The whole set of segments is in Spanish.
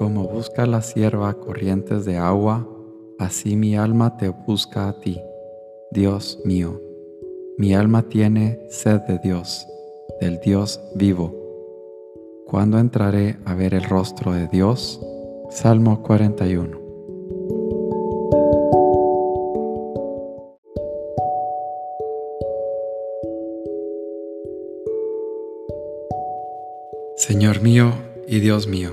Como busca la sierva corrientes de agua, así mi alma te busca a ti, Dios mío. Mi alma tiene sed de Dios, del Dios vivo. ¿Cuándo entraré a ver el rostro de Dios? Salmo 41. Señor mío y Dios mío,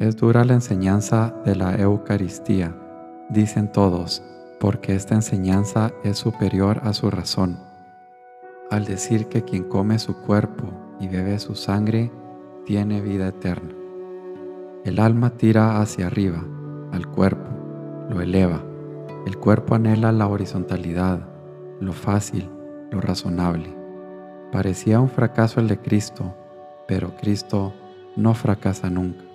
Es dura la enseñanza de la Eucaristía, dicen todos, porque esta enseñanza es superior a su razón. Al decir que quien come su cuerpo y bebe su sangre tiene vida eterna. El alma tira hacia arriba, al cuerpo, lo eleva. El cuerpo anhela la horizontalidad, lo fácil, lo razonable. Parecía un fracaso el de Cristo, pero Cristo no fracasa nunca.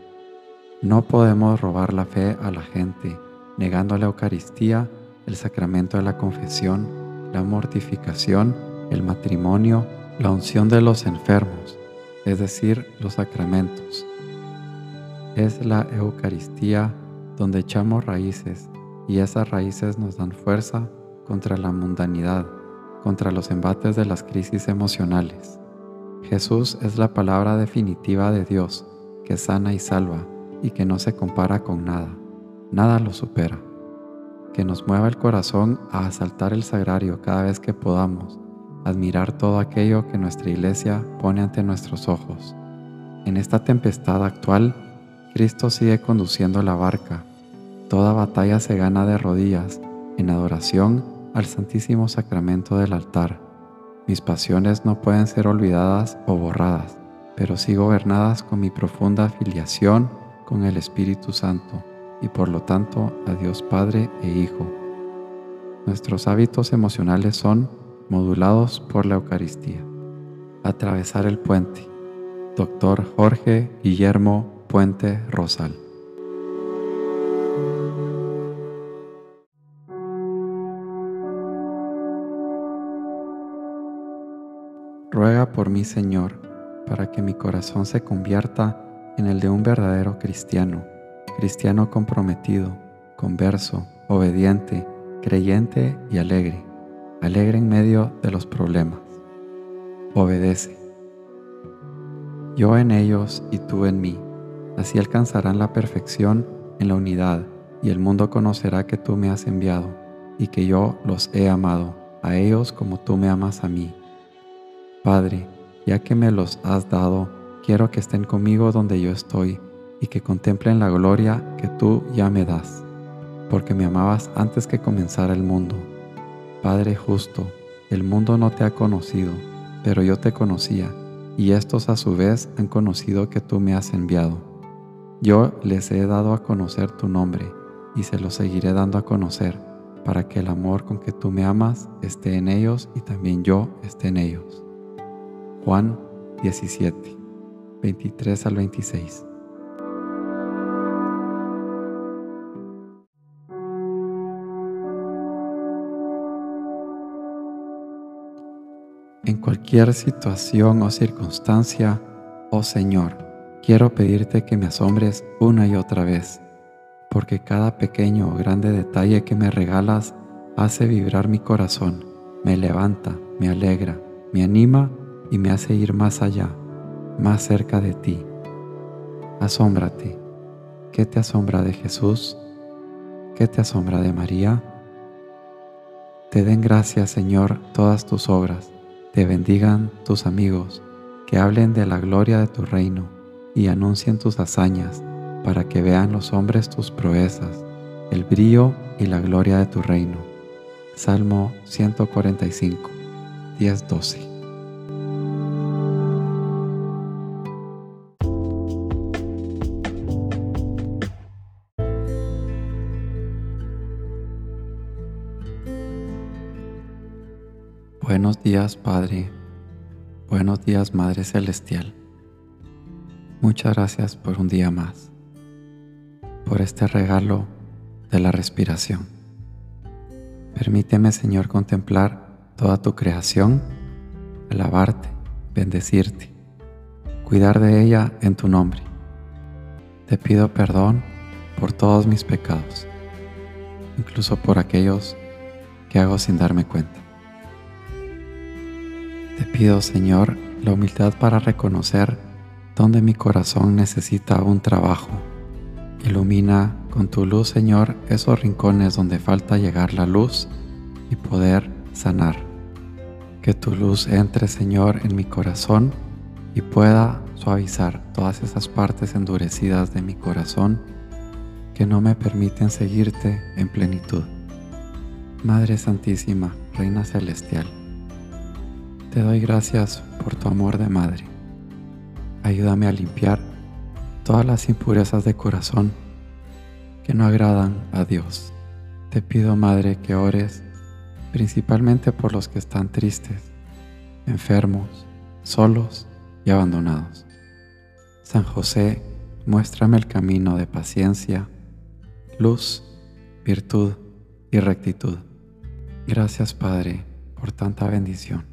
No podemos robar la fe a la gente negando la Eucaristía, el sacramento de la confesión, la mortificación, el matrimonio, la unción de los enfermos, es decir, los sacramentos. Es la Eucaristía donde echamos raíces y esas raíces nos dan fuerza contra la mundanidad, contra los embates de las crisis emocionales. Jesús es la palabra definitiva de Dios que sana y salva y que no se compara con nada, nada lo supera. Que nos mueva el corazón a asaltar el sagrario cada vez que podamos, admirar todo aquello que nuestra iglesia pone ante nuestros ojos. En esta tempestad actual, Cristo sigue conduciendo la barca. Toda batalla se gana de rodillas, en adoración al Santísimo Sacramento del altar. Mis pasiones no pueden ser olvidadas o borradas, pero sí gobernadas con mi profunda afiliación con el Espíritu Santo y por lo tanto a Dios Padre e Hijo. Nuestros hábitos emocionales son modulados por la Eucaristía. Atravesar el puente. Doctor Jorge Guillermo Puente Rosal. Ruega por mí, Señor, para que mi corazón se convierta en el de un verdadero cristiano, cristiano comprometido, converso, obediente, creyente y alegre, alegre en medio de los problemas. Obedece. Yo en ellos y tú en mí, así alcanzarán la perfección en la unidad y el mundo conocerá que tú me has enviado y que yo los he amado a ellos como tú me amas a mí. Padre, ya que me los has dado, Quiero que estén conmigo donde yo estoy y que contemplen la gloria que tú ya me das, porque me amabas antes que comenzara el mundo. Padre justo, el mundo no te ha conocido, pero yo te conocía, y estos a su vez han conocido que tú me has enviado. Yo les he dado a conocer tu nombre, y se lo seguiré dando a conocer, para que el amor con que tú me amas esté en ellos y también yo esté en ellos. Juan 17 23 al 26. En cualquier situación o circunstancia, oh Señor, quiero pedirte que me asombres una y otra vez, porque cada pequeño o grande detalle que me regalas hace vibrar mi corazón, me levanta, me alegra, me anima y me hace ir más allá más cerca de ti. Asómbrate. ¿Qué te asombra de Jesús? ¿Qué te asombra de María? Te den gracias, Señor, todas tus obras, te bendigan tus amigos, que hablen de la gloria de tu reino y anuncien tus hazañas, para que vean los hombres tus proezas, el brillo y la gloria de tu reino. Salmo 145, 10, 12. Buenos días, Padre. Buenos días, Madre Celestial. Muchas gracias por un día más, por este regalo de la respiración. Permíteme, Señor, contemplar toda tu creación, alabarte, bendecirte, cuidar de ella en tu nombre. Te pido perdón por todos mis pecados, incluso por aquellos que hago sin darme cuenta. Te pido, Señor, la humildad para reconocer dónde mi corazón necesita un trabajo. Ilumina con tu luz, Señor, esos rincones donde falta llegar la luz y poder sanar. Que tu luz entre, Señor, en mi corazón y pueda suavizar todas esas partes endurecidas de mi corazón que no me permiten seguirte en plenitud. Madre Santísima, Reina Celestial, te doy gracias por tu amor de madre. Ayúdame a limpiar todas las impurezas de corazón que no agradan a Dios. Te pido, Madre, que ores principalmente por los que están tristes, enfermos, solos y abandonados. San José, muéstrame el camino de paciencia, luz, virtud y rectitud. Gracias, Padre, por tanta bendición.